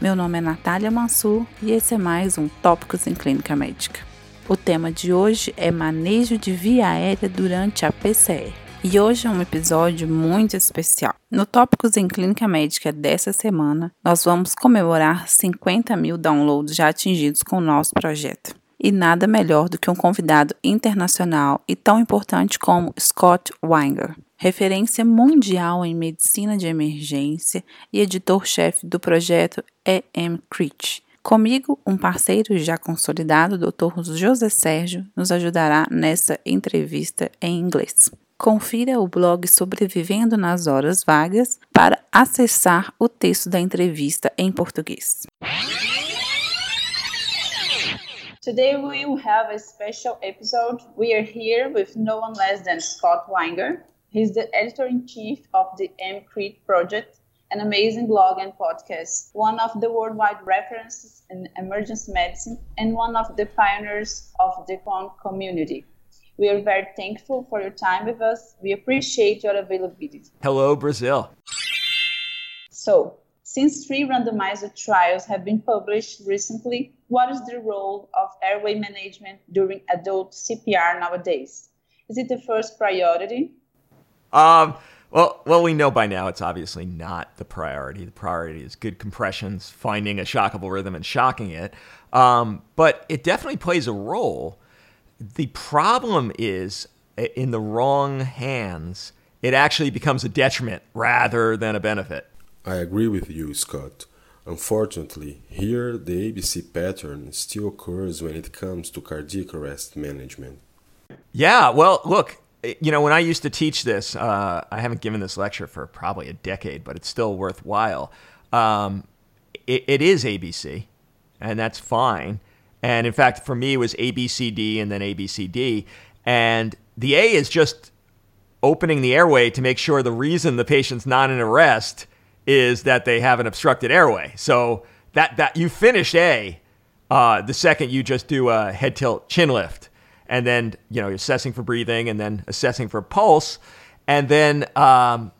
Meu nome é Natália Mansur e esse é mais um Tópicos em Clínica Médica. O tema de hoje é manejo de via aérea durante a PCR. E hoje é um episódio muito especial. No Tópicos em Clínica Médica dessa semana, nós vamos comemorar 50 mil downloads já atingidos com o nosso projeto. E nada melhor do que um convidado internacional e tão importante como Scott Weinger, referência mundial em medicina de emergência e editor-chefe do projeto EMCRIT. Comigo, um parceiro já consolidado, Dr. José Sérgio, nos ajudará nessa entrevista em inglês. Confira o blog Sobrevivendo nas Horas Vagas para acessar o texto da entrevista em português. Today we will have a special episode. We are here with no one less than Scott Weinger. He's the editor-in-chief of the EMCrit project, an amazing blog and podcast, one of the worldwide references in emergency medicine and one of the pioneers of the quant community. We are very thankful for your time with us. We appreciate your availability. Hello, Brazil. So, since three randomized trials have been published recently, what is the role of airway management during adult CPR nowadays? Is it the first priority? Um, well, well, we know by now it's obviously not the priority. The priority is good compressions, finding a shockable rhythm and shocking it. Um, but it definitely plays a role the problem is in the wrong hands, it actually becomes a detriment rather than a benefit. I agree with you, Scott. Unfortunately, here the ABC pattern still occurs when it comes to cardiac arrest management. Yeah, well, look, you know, when I used to teach this, uh, I haven't given this lecture for probably a decade, but it's still worthwhile. Um, it, it is ABC, and that's fine. And in fact, for me, it was A, B, C, D, and then A, B, C, D. And the A is just opening the airway to make sure the reason the patient's not in arrest is that they have an obstructed airway. So that, that you finish A uh, the second you just do a head tilt chin lift. And then, you know, assessing for breathing and then assessing for pulse. And then um,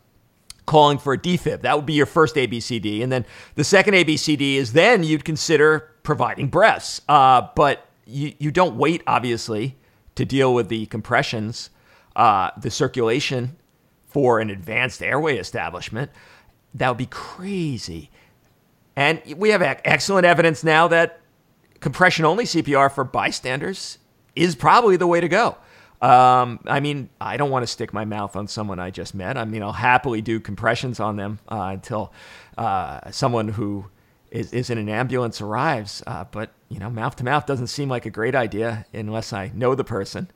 calling for a defib. That would be your first ABCD. And then the second ABCD is then you'd consider providing breaths. Uh, but you, you don't wait, obviously, to deal with the compressions, uh, the circulation for an advanced airway establishment. That would be crazy. And we have excellent evidence now that compression only CPR for bystanders is probably the way to go. Um, I mean, I don't want to stick my mouth on someone I just met. I mean, I'll happily do compressions on them uh, until uh, someone who is, is in an ambulance arrives. Uh, but, you know, mouth to mouth doesn't seem like a great idea unless I know the person.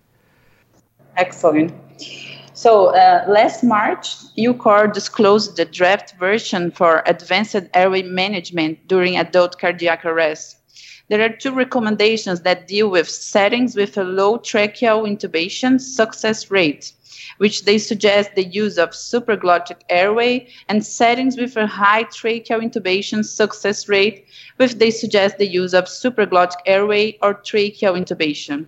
Excellent. So uh, last March, ILCOR disclosed the draft version for advanced airway management during adult cardiac arrest. There are two recommendations that deal with settings with a low tracheal intubation success rate, which they suggest the use of supraglottic airway, and settings with a high tracheal intubation success rate, which they suggest the use of supraglottic airway or tracheal intubation.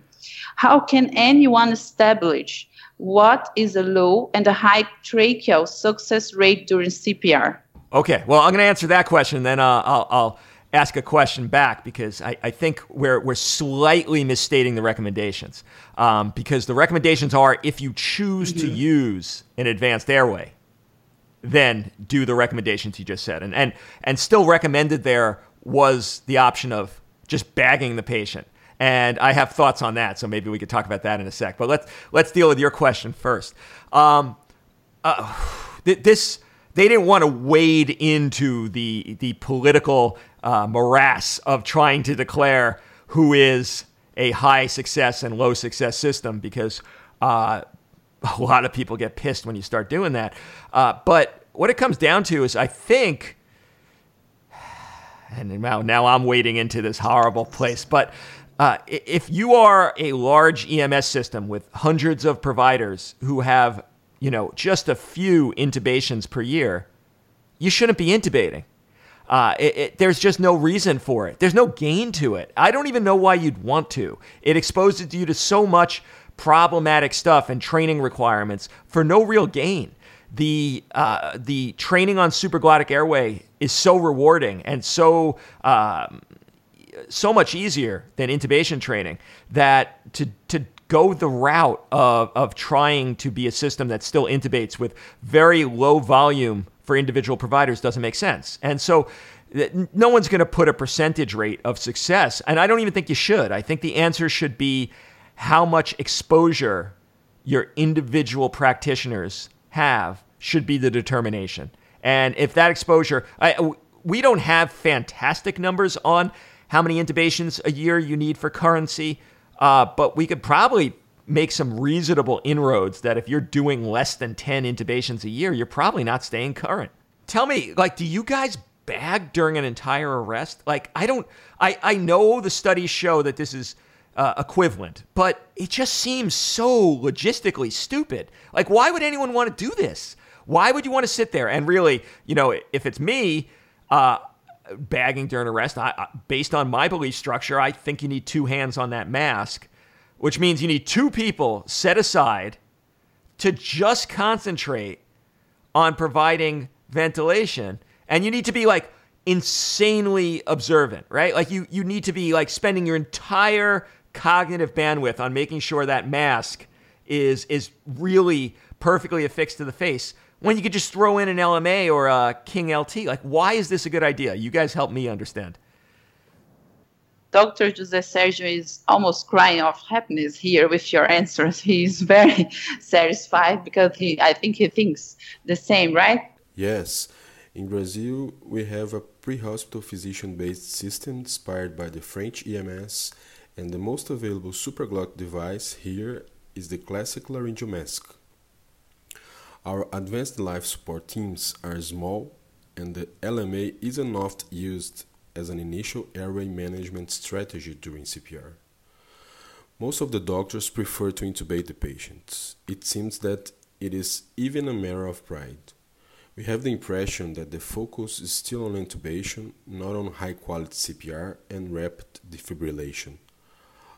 How can anyone establish what is a low and a high tracheal success rate during CPR? Okay, well, I'm going to answer that question, then uh, I'll, I'll ask a question back because I, I think we're, we're slightly misstating the recommendations. Um, because the recommendations are if you choose mm-hmm. to use an advanced airway, then do the recommendations you just said. And, and, and still recommended there was the option of just bagging the patient. And I have thoughts on that, so maybe we could talk about that in a sec. But let's, let's deal with your question first. Um, uh, this they didn't want to wade into the the political uh, morass of trying to declare who is a high success and low success system because uh, a lot of people get pissed when you start doing that. Uh, but what it comes down to is, I think, and now, now I'm wading into this horrible place, but uh, if you are a large EMS system with hundreds of providers who have, you know, just a few intubations per year, you shouldn't be intubating. Uh, it, it, there's just no reason for it. There's no gain to it. I don't even know why you'd want to. It exposes you to so much problematic stuff and training requirements for no real gain. the uh, the training on supraglottic airway is so rewarding and so um, so much easier than intubation training that to to go the route of of trying to be a system that still intubates with very low volume for individual providers doesn't make sense. And so no one's going to put a percentage rate of success, and I don't even think you should. I think the answer should be how much exposure your individual practitioners have should be the determination. And if that exposure, I, we don't have fantastic numbers on how many intubations a year you need for currency, uh, but we could probably make some reasonable inroads that if you're doing less than 10 intubations a year, you're probably not staying current. Tell me, like, do you guys bag during an entire arrest? Like, I don't, I, I know the studies show that this is uh, equivalent, but it just seems so logistically stupid. Like, why would anyone want to do this? Why would you want to sit there and really, you know, if it's me, uh, bagging during arrest, I, based on my belief structure, I think you need two hands on that mask, which means you need two people set aside to just concentrate on providing ventilation. And you need to be like insanely observant, right? Like you, you need to be like spending your entire cognitive bandwidth on making sure that mask is, is really perfectly affixed to the face when you could just throw in an LMA or a King LT? Like, why is this a good idea? You guys help me understand. Dr. Jose Sergio is almost crying of happiness here with your answers. He's very satisfied because he, I think he thinks the same, right? Yes. In Brazil, we have a pre-hospital physician-based system inspired by the French EMS, and the most available supraglottic device here is the classic laryngeal mask. Our advanced life support teams are small, and the LMA isn't often used as an initial airway management strategy during CPR. Most of the doctors prefer to intubate the patients. It seems that it is even a matter of pride. We have the impression that the focus is still on intubation, not on high quality CPR and rapid defibrillation.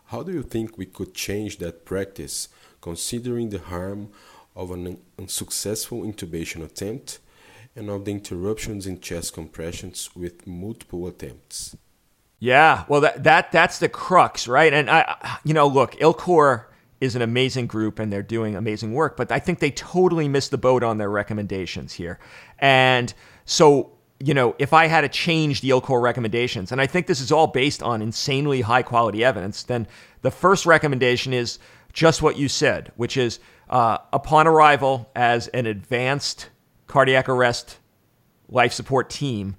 How do you think we could change that practice considering the harm of an unsuccessful intubation attempt and of the interruptions in chest compressions with multiple attempts. Yeah, well, that, that that's the crux, right? And I, you know, look, ILCOR is an amazing group and they're doing amazing work, but I think they totally missed the boat on their recommendations here. And so, you know, if I had to change the ILCOR recommendations, and I think this is all based on insanely high quality evidence, then the first recommendation is just what you said, which is uh, upon arrival as an advanced cardiac arrest life support team,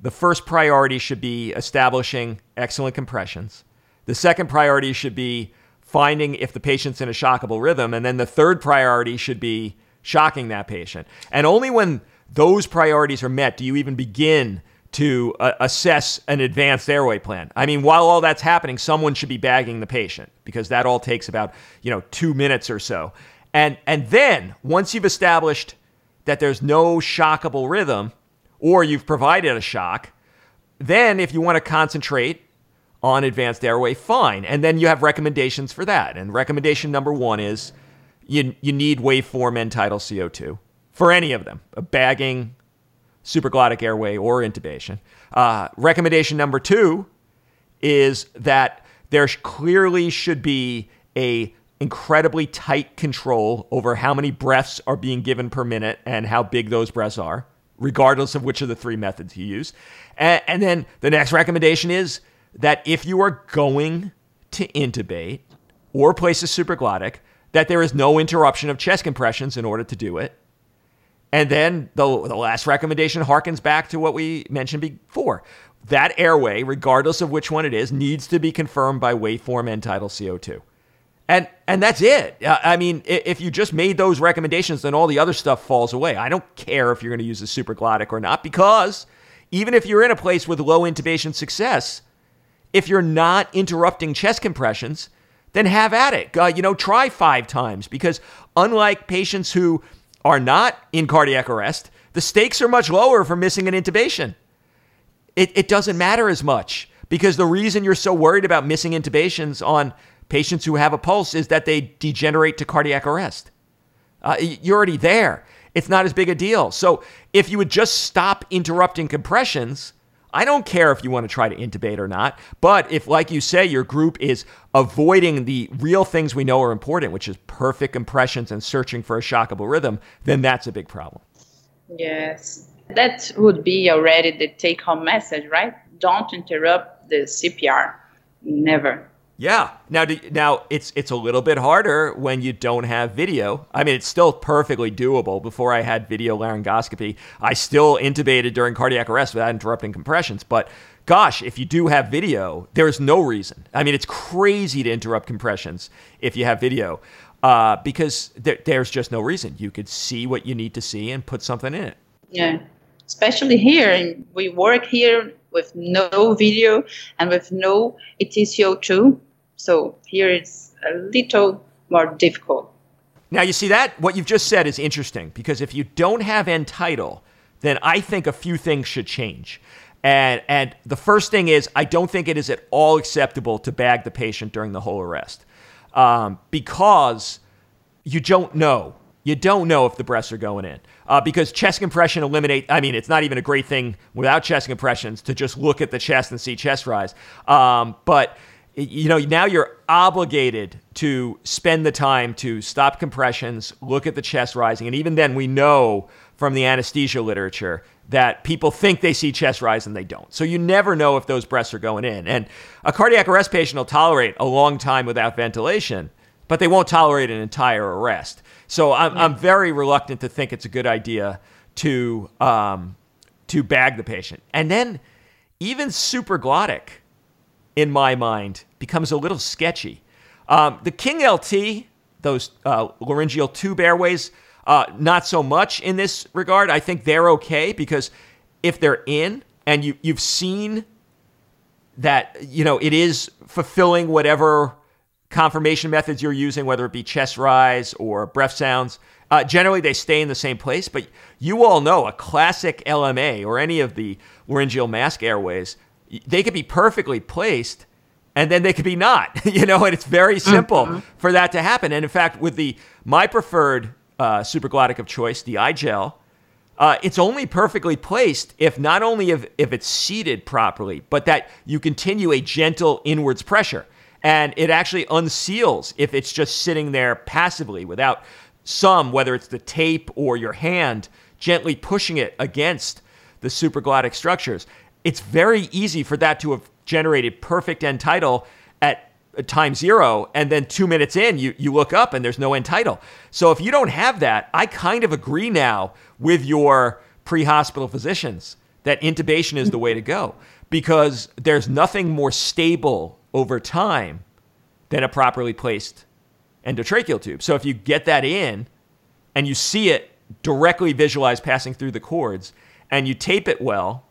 the first priority should be establishing excellent compressions. The second priority should be finding if the patient's in a shockable rhythm. And then the third priority should be shocking that patient. And only when those priorities are met do you even begin to uh, assess an advanced airway plan. I mean, while all that's happening, someone should be bagging the patient because that all takes about, you know, 2 minutes or so. And and then once you've established that there's no shockable rhythm or you've provided a shock, then if you want to concentrate on advanced airway, fine. And then you have recommendations for that. And recommendation number 1 is you you need waveform end tidal CO2 for any of them, a bagging, supraglottic airway, or intubation. Uh, recommendation number two is that there clearly should be a incredibly tight control over how many breaths are being given per minute and how big those breaths are, regardless of which of the three methods you use. And, and then the next recommendation is that if you are going to intubate or place a supraglottic, that there is no interruption of chest compressions in order to do it. And then the, the last recommendation harkens back to what we mentioned before. That airway, regardless of which one it is, needs to be confirmed by waveform end tidal CO2 and and that's it. I mean, if you just made those recommendations, then all the other stuff falls away. I don't care if you're going to use a supraglottic or not, because even if you're in a place with low intubation success, if you're not interrupting chest compressions, then have at it. Uh, you know, try five times because unlike patients who are not in cardiac arrest, the stakes are much lower for missing an intubation. It, it doesn't matter as much because the reason you're so worried about missing intubations on patients who have a pulse is that they degenerate to cardiac arrest. Uh, you're already there. it's not as big a deal. So if you would just stop interrupting compressions, I don't care if you want to try to intubate or not. But if, like you say, your group is avoiding the real things we know are important, which is perfect compressions and searching for a shockable rhythm, then that's a big problem. Yes. That would be already the take home message, right? Don't interrupt the CPR. Never. Yeah. Now, do, now it's it's a little bit harder when you don't have video. I mean, it's still perfectly doable. Before I had video laryngoscopy, I still intubated during cardiac arrest without interrupting compressions. But gosh, if you do have video, there's no reason. I mean, it's crazy to interrupt compressions if you have video, uh, because there, there's just no reason. You could see what you need to see and put something in it. Yeah, especially here, and we work here with no video and with no EtCO2 so here it's a little more difficult. Now, you see that? What you've just said is interesting because if you don't have end tidal, then I think a few things should change. And, and the first thing is, I don't think it is at all acceptable to bag the patient during the whole arrest um, because you don't know. You don't know if the breasts are going in. Uh, because chest compression eliminate, I mean, it's not even a great thing without chest compressions to just look at the chest and see chest rise. Um, but you know, now you're obligated to spend the time to stop compressions, look at the chest rising. And even then, we know from the anesthesia literature that people think they see chest rise and they don't. So you never know if those breaths are going in. And a cardiac arrest patient will tolerate a long time without ventilation, but they won't tolerate an entire arrest. So I'm, I'm very reluctant to think it's a good idea to, um, to bag the patient. And then even supraglottic in my mind, becomes a little sketchy. Um, the King LT, those uh, laryngeal tube airways, uh, not so much in this regard. I think they're okay because if they're in and you, you've seen that, you know, it is fulfilling whatever confirmation methods you're using, whether it be chest rise or breath sounds, uh, generally they stay in the same place. But you all know a classic LMA or any of the laryngeal mask airways they could be perfectly placed and then they could be not, you know, and it's very simple mm-hmm. for that to happen. And in fact, with the my preferred uh, supraglottic of choice, the iGel, uh, it's only perfectly placed if not only if, if it's seated properly, but that you continue a gentle inwards pressure. And it actually unseals if it's just sitting there passively without some, whether it's the tape or your hand, gently pushing it against the supraglottic structures it's very easy for that to have generated perfect end tidal at uh, time zero and then two minutes in you, you look up and there's no end tidal so if you don't have that i kind of agree now with your pre-hospital physicians that intubation is the way to go because there's nothing more stable over time than a properly placed endotracheal tube. So if you get that in and you see it directly visualized passing through the cords and you tape it well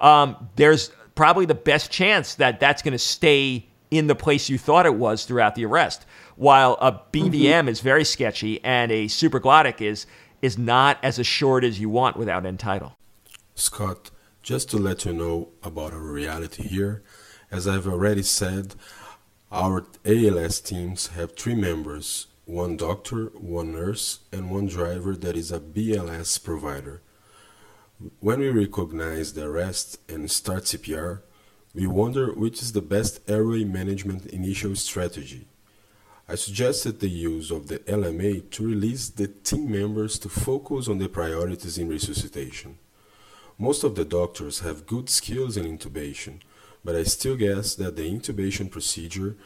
um, there's probably the best chance that that's going to stay in the place you thought it was throughout the arrest. While a BVM mm-hmm. is very sketchy and a supraglottic is is not as assured as you want without end tidal. Scott, just to let you know about our reality here, as I've already said, our ALS teams have three members one doctor, one nurse, and one driver that is a BLS provider. When we recognize the arrest and start CPR, we wonder which is the best airway management initial strategy. I suggested the use of the LMA to release the team members to focus on the priorities in resuscitation. Most of the doctors have good skills in intubation, but I still guess that the intubation procedure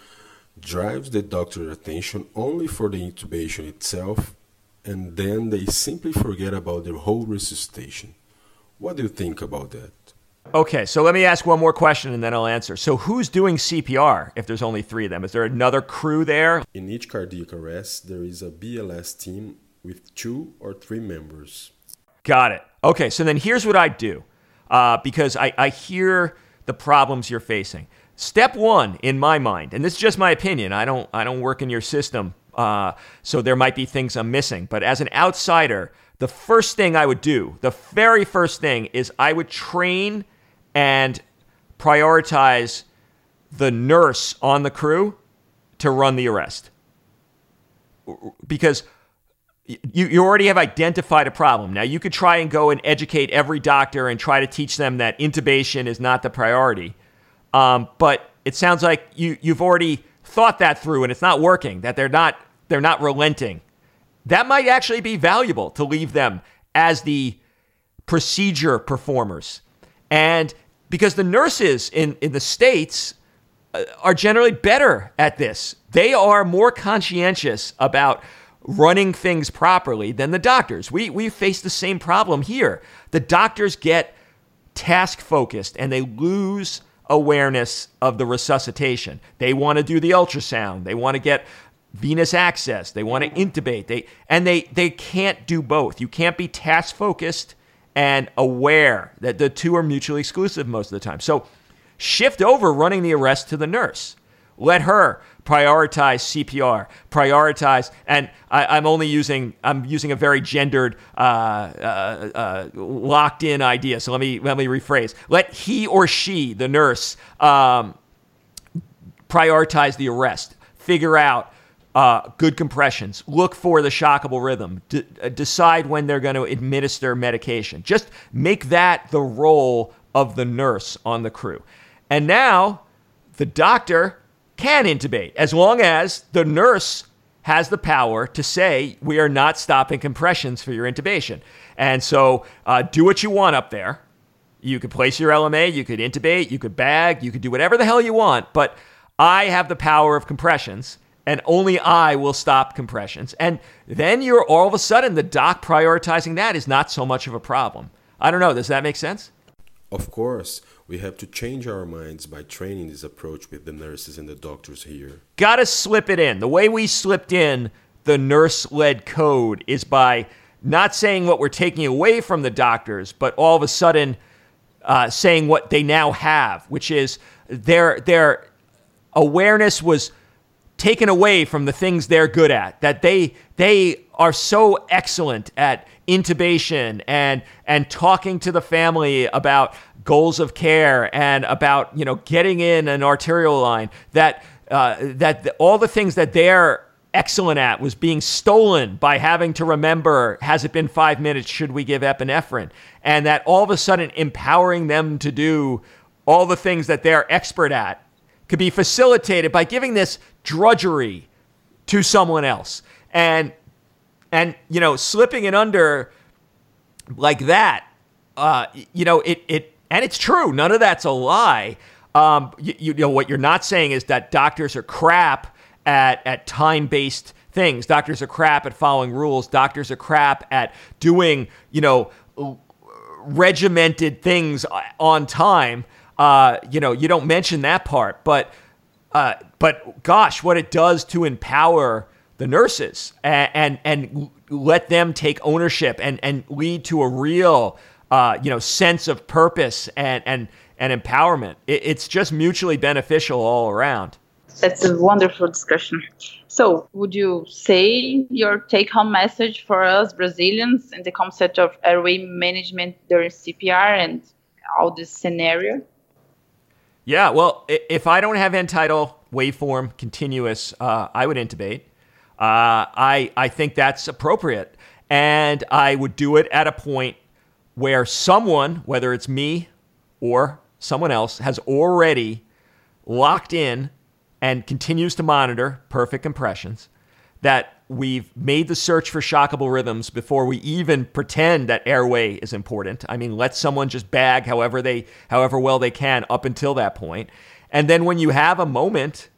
drives the doctor's attention only for the intubation itself, and then they simply forget about the whole resuscitation. What do you think about that? Okay, so let me ask one more question and then I'll answer. So, who's doing CPR if there's only three of them? Is there another crew there? In each cardiac arrest, there is a BLS team with two or three members. Got it. Okay, so then here's what I do uh, because I, I hear the problems you're facing. Step one, in my mind, and this is just my opinion, I don't, I don't work in your system, uh, so there might be things I'm missing, but as an outsider, the first thing I would do, the very first thing is I would train and prioritize the nurse on the crew to run the arrest. Because you, you already have identified a problem. Now, you could try and go and educate every doctor and try to teach them that intubation is not the priority. Um, but it sounds like you, you've already thought that through and it's not working, that they're not, they're not relenting. That might actually be valuable to leave them as the procedure performers. And because the nurses in, in the States uh, are generally better at this, they are more conscientious about running things properly than the doctors. We, we face the same problem here. The doctors get task focused and they lose awareness of the resuscitation. They want to do the ultrasound, they want to get venous access, they want to intubate. They and they they can't do both. You can't be task focused and aware that the two are mutually exclusive most of the time. So shift over running the arrest to the nurse. Let her prioritize CPR, prioritize, and I, am only using I'm using a very gendered, uh, uh, uh, locked in idea. So let me let me rephrase. Let he or she, the nurse, um, prioritize the arrest. Figure out uh, good compressions. Look for the shockable rhythm. D- uh, decide when they're going to administer medication. Just make that the role of the nurse on the crew. And now the doctor can intubate as long as the nurse has the power to say, we are not stopping compressions for your intubation. And so uh, do what you want up there. You could place your LMA, you could intubate, you could bag, you could do whatever the hell you want, but I have the power of compressions and only I will stop compressions. And then you're all of a sudden the doc prioritizing that is not so much of a problem. I don't know, does that make sense? Of course. We have to change our minds by training this approach with the nurses and the doctors here. Gotta slip it in. The way we slipped in the nurse led code is by not saying what we're taking away from the doctors, but all of a sudden uh, saying what they now have, which is their, their awareness was taken away from the things they're good at, that they, they are so excellent at intubation and and talking to the family about goals of care and about you know getting in an arterial line that uh, that the, all the things that they're excellent at was being stolen by having to remember has it been five minutes? Should we give epinephrine? And that all of a sudden empowering them to do all the things that they're expert at could be facilitated by giving this drudgery to someone else and and you know slipping it under like that uh, you know it it and it's true. None of that's a lie. Um, you, you know what you're not saying is that doctors are crap at at time based things. Doctors are crap at following rules. Doctors are crap at doing you know regimented things on time. Uh, you know you don't mention that part, but uh, but gosh, what it does to empower the nurses and, and and let them take ownership and and lead to a real uh, you know, sense of purpose and and and empowerment. It, it's just mutually beneficial all around. That's a wonderful discussion. So, would you say your take-home message for us Brazilians in the concept of airway management during CPR and all this scenario? Yeah, well, if I don't have end tidal waveform continuous, uh, I would intubate. Uh, I I think that's appropriate, and I would do it at a point where someone, whether it's me or someone else, has already locked in and continues to monitor perfect compressions, that we've made the search for shockable rhythms before we even pretend that airway is important. I mean, let someone just bag however they however well they can up until that point. And then when you have a moment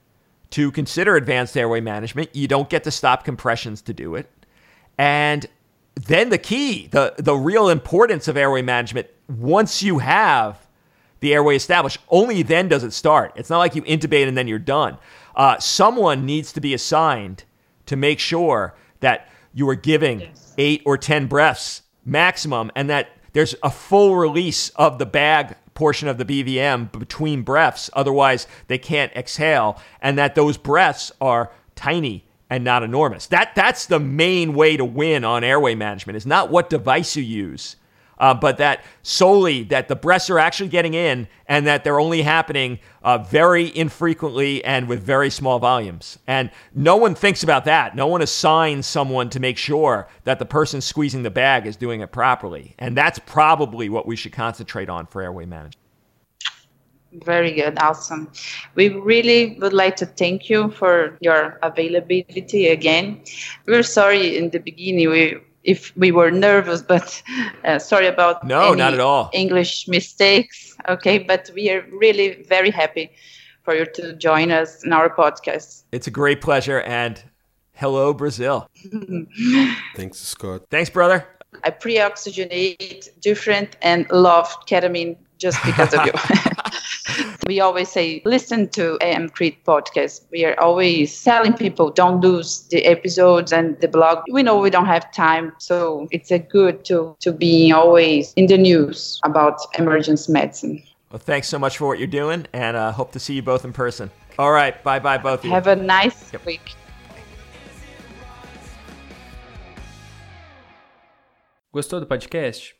to consider advanced airway management, you don't get to stop compressions to do it. And then the key, the the real importance of airway management, once you have the airway established, only then does it start. It's not like you intubate and then you're done. Uh, someone needs to be assigned to make sure that you are giving yes. eight or ten breaths maximum, and that there's a full release of the bag portion of the BVM between breaths. Otherwise, they can't exhale, and that those breaths are tiny and not enormous. That that's the main way to win on airway management. Is not what device you use. Uh, but that solely that the breasts are actually getting in and that they're only happening uh, very infrequently and with very small volumes. And no one thinks about that. No one assigns someone to make sure that the person squeezing the bag is doing it properly. And that's probably what we should concentrate on for airway management. Very good, awesome. We really would like to thank you for your availability again. We're sorry in the beginning we if we were nervous, but uh, sorry about no, not at all English mistakes. Okay, but we are really very happy for you to join us in our podcast. It's a great pleasure, and hello, Brazil. Thanks, Scott. Thanks, brother. I pre-oxygenate different and love ketamine just because of you. we always say, listen to EMCrit podcast. We are always telling people don't lose the episodes and the blog. We know we don't have time, so it's a good to to be always in the news about emergency medicine. Well, thanks so much for what you're doing, and uh, hope to see you both in person. All right, bye bye, both of you. Have a nice yep. week. Gostou do podcast?